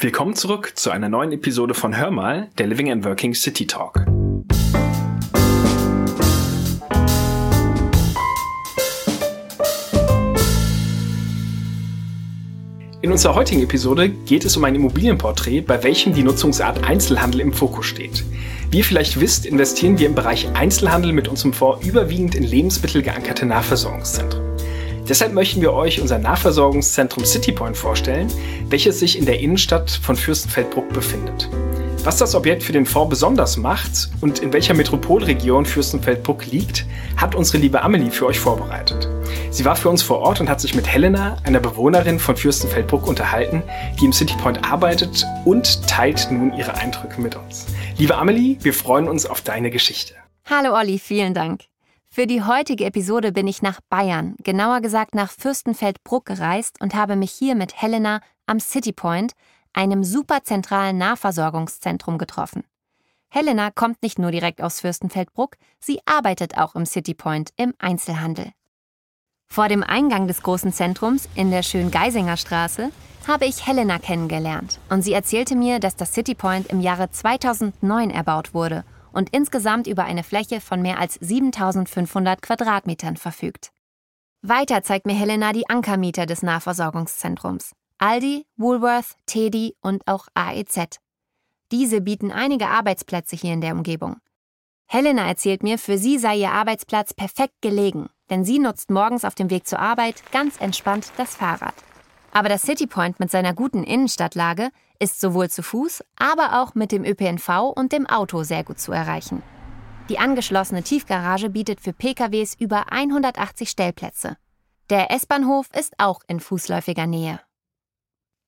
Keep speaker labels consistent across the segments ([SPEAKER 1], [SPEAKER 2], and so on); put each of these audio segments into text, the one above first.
[SPEAKER 1] Willkommen zurück zu einer neuen Episode von Hör mal, der Living and Working City Talk. In unserer heutigen Episode geht es um ein Immobilienporträt, bei welchem die Nutzungsart Einzelhandel im Fokus steht. Wie ihr vielleicht wisst, investieren wir im Bereich Einzelhandel mit unserem Fonds überwiegend in Lebensmittel geankerte Nahversorgungszentren. Deshalb möchten wir euch unser Nahversorgungszentrum CityPoint vorstellen, welches sich in der Innenstadt von Fürstenfeldbruck befindet. Was das Objekt für den Fonds besonders macht und in welcher Metropolregion Fürstenfeldbruck liegt, hat unsere liebe Amelie für euch vorbereitet. Sie war für uns vor Ort und hat sich mit Helena, einer Bewohnerin von Fürstenfeldbruck, unterhalten, die im CityPoint arbeitet und teilt nun ihre Eindrücke mit uns. Liebe Amelie, wir freuen uns auf deine Geschichte.
[SPEAKER 2] Hallo Olli, vielen Dank. Für die heutige Episode bin ich nach Bayern, genauer gesagt nach Fürstenfeldbruck gereist und habe mich hier mit Helena am City Point, einem super zentralen Nahversorgungszentrum, getroffen. Helena kommt nicht nur direkt aus Fürstenfeldbruck, sie arbeitet auch im City Point im Einzelhandel. Vor dem Eingang des großen Zentrums in der schönen Geisinger Straße habe ich Helena kennengelernt und sie erzählte mir, dass das City Point im Jahre 2009 erbaut wurde und insgesamt über eine Fläche von mehr als 7500 Quadratmetern verfügt. Weiter zeigt mir Helena die Ankermieter des Nahversorgungszentrums. Aldi, Woolworth, Teddy und auch AEZ. Diese bieten einige Arbeitsplätze hier in der Umgebung. Helena erzählt mir, für sie sei ihr Arbeitsplatz perfekt gelegen, denn sie nutzt morgens auf dem Weg zur Arbeit ganz entspannt das Fahrrad. Aber das City Point mit seiner guten Innenstadtlage ist sowohl zu Fuß, aber auch mit dem ÖPNV und dem Auto sehr gut zu erreichen. Die angeschlossene Tiefgarage bietet für PKWs über 180 Stellplätze. Der S-Bahnhof ist auch in fußläufiger Nähe.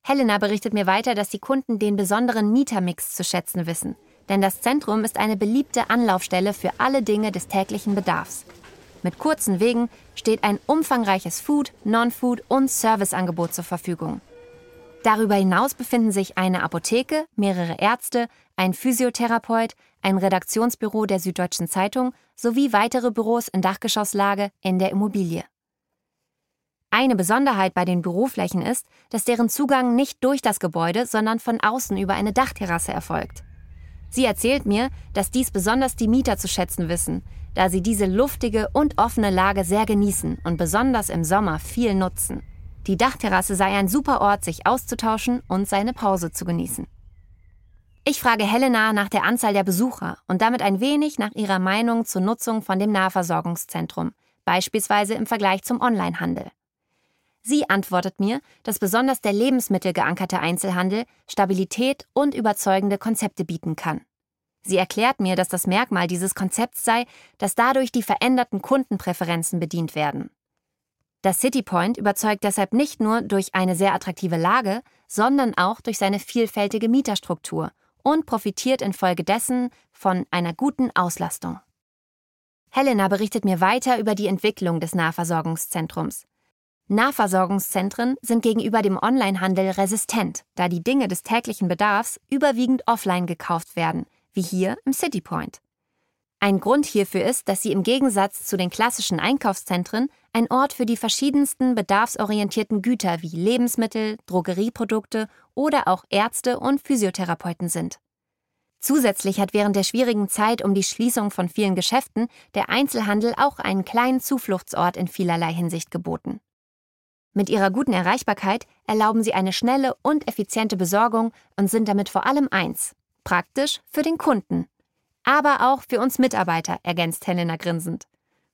[SPEAKER 2] Helena berichtet mir weiter, dass die Kunden den besonderen Mietermix zu schätzen wissen, denn das Zentrum ist eine beliebte Anlaufstelle für alle Dinge des täglichen Bedarfs. Mit kurzen Wegen steht ein umfangreiches Food-, Non-Food- und Serviceangebot zur Verfügung. Darüber hinaus befinden sich eine Apotheke, mehrere Ärzte, ein Physiotherapeut, ein Redaktionsbüro der Süddeutschen Zeitung sowie weitere Büros in Dachgeschosslage in der Immobilie. Eine Besonderheit bei den Büroflächen ist, dass deren Zugang nicht durch das Gebäude, sondern von außen über eine Dachterrasse erfolgt. Sie erzählt mir, dass dies besonders die Mieter zu schätzen wissen, da sie diese luftige und offene Lage sehr genießen und besonders im Sommer viel nutzen. Die Dachterrasse sei ein super Ort, sich auszutauschen und seine Pause zu genießen. Ich frage Helena nach der Anzahl der Besucher und damit ein wenig nach ihrer Meinung zur Nutzung von dem Nahversorgungszentrum, beispielsweise im Vergleich zum Onlinehandel. Sie antwortet mir, dass besonders der lebensmittelgeankerte Einzelhandel Stabilität und überzeugende Konzepte bieten kann. Sie erklärt mir, dass das Merkmal dieses Konzepts sei, dass dadurch die veränderten Kundenpräferenzen bedient werden. Das City Point überzeugt deshalb nicht nur durch eine sehr attraktive Lage, sondern auch durch seine vielfältige Mieterstruktur und profitiert infolgedessen von einer guten Auslastung. Helena berichtet mir weiter über die Entwicklung des Nahversorgungszentrums. Nahversorgungszentren sind gegenüber dem Onlinehandel resistent, da die Dinge des täglichen Bedarfs überwiegend offline gekauft werden, wie hier im City Point. Ein Grund hierfür ist, dass sie im Gegensatz zu den klassischen Einkaufszentren ein Ort für die verschiedensten bedarfsorientierten Güter wie Lebensmittel, Drogerieprodukte oder auch Ärzte und Physiotherapeuten sind. Zusätzlich hat während der schwierigen Zeit um die Schließung von vielen Geschäften der Einzelhandel auch einen kleinen Zufluchtsort in vielerlei Hinsicht geboten. Mit ihrer guten Erreichbarkeit erlauben sie eine schnelle und effiziente Besorgung und sind damit vor allem eins, praktisch für den Kunden, aber auch für uns Mitarbeiter, ergänzt Helena grinsend.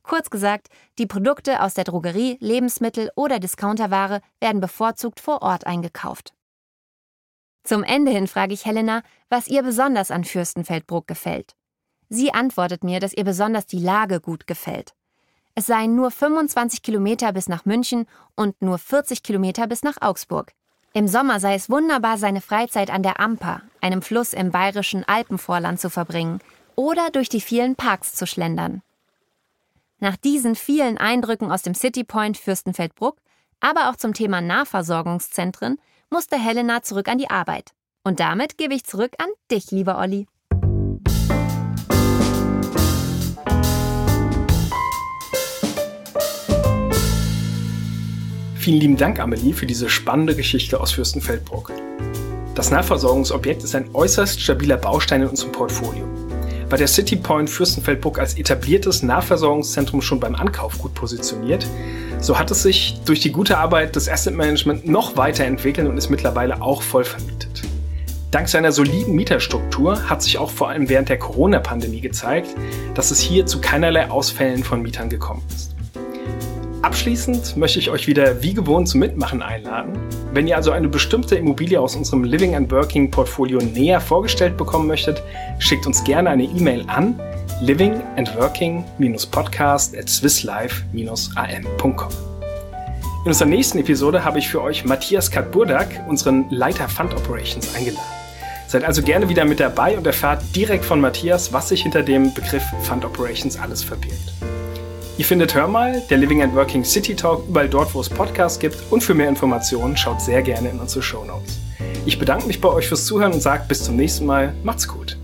[SPEAKER 2] Kurz gesagt, die Produkte aus der Drogerie, Lebensmittel oder Discounterware werden bevorzugt vor Ort eingekauft. Zum Ende hin frage ich Helena, was ihr besonders an Fürstenfeldbruck gefällt. Sie antwortet mir, dass ihr besonders die Lage gut gefällt. Es seien nur 25 Kilometer bis nach München und nur 40 Kilometer bis nach Augsburg. Im Sommer sei es wunderbar, seine Freizeit an der Amper, einem Fluss im bayerischen Alpenvorland, zu verbringen oder durch die vielen Parks zu schlendern. Nach diesen vielen Eindrücken aus dem City Point Fürstenfeldbruck, aber auch zum Thema Nahversorgungszentren, musste Helena zurück an die Arbeit. Und damit gebe ich zurück an dich, lieber Olli.
[SPEAKER 1] Vielen lieben Dank, Amelie, für diese spannende Geschichte aus Fürstenfeldbruck. Das Nahversorgungsobjekt ist ein äußerst stabiler Baustein in unserem Portfolio. War der City Point Fürstenfeldbruck als etabliertes Nahversorgungszentrum schon beim Ankauf gut positioniert, so hat es sich durch die gute Arbeit des Asset Management noch weiterentwickelt und ist mittlerweile auch voll vermietet. Dank seiner soliden Mieterstruktur hat sich auch vor allem während der Corona-Pandemie gezeigt, dass es hier zu keinerlei Ausfällen von Mietern gekommen ist. Abschließend möchte ich euch wieder wie gewohnt zum Mitmachen einladen. Wenn ihr also eine bestimmte Immobilie aus unserem Living and Working Portfolio näher vorgestellt bekommen möchtet, schickt uns gerne eine E-Mail an living and working-podcast at swisslife-am.com. In unserer nächsten Episode habe ich für euch Matthias Katburdak, unseren Leiter Fund Operations, eingeladen. Seid also gerne wieder mit dabei und erfahrt direkt von Matthias, was sich hinter dem Begriff Fund Operations alles verbirgt. Ihr findet Hör mal, der Living and Working City Talk, überall dort, wo es Podcasts gibt. Und für mehr Informationen schaut sehr gerne in unsere Show Notes. Ich bedanke mich bei euch fürs Zuhören und sage bis zum nächsten Mal. Macht's gut.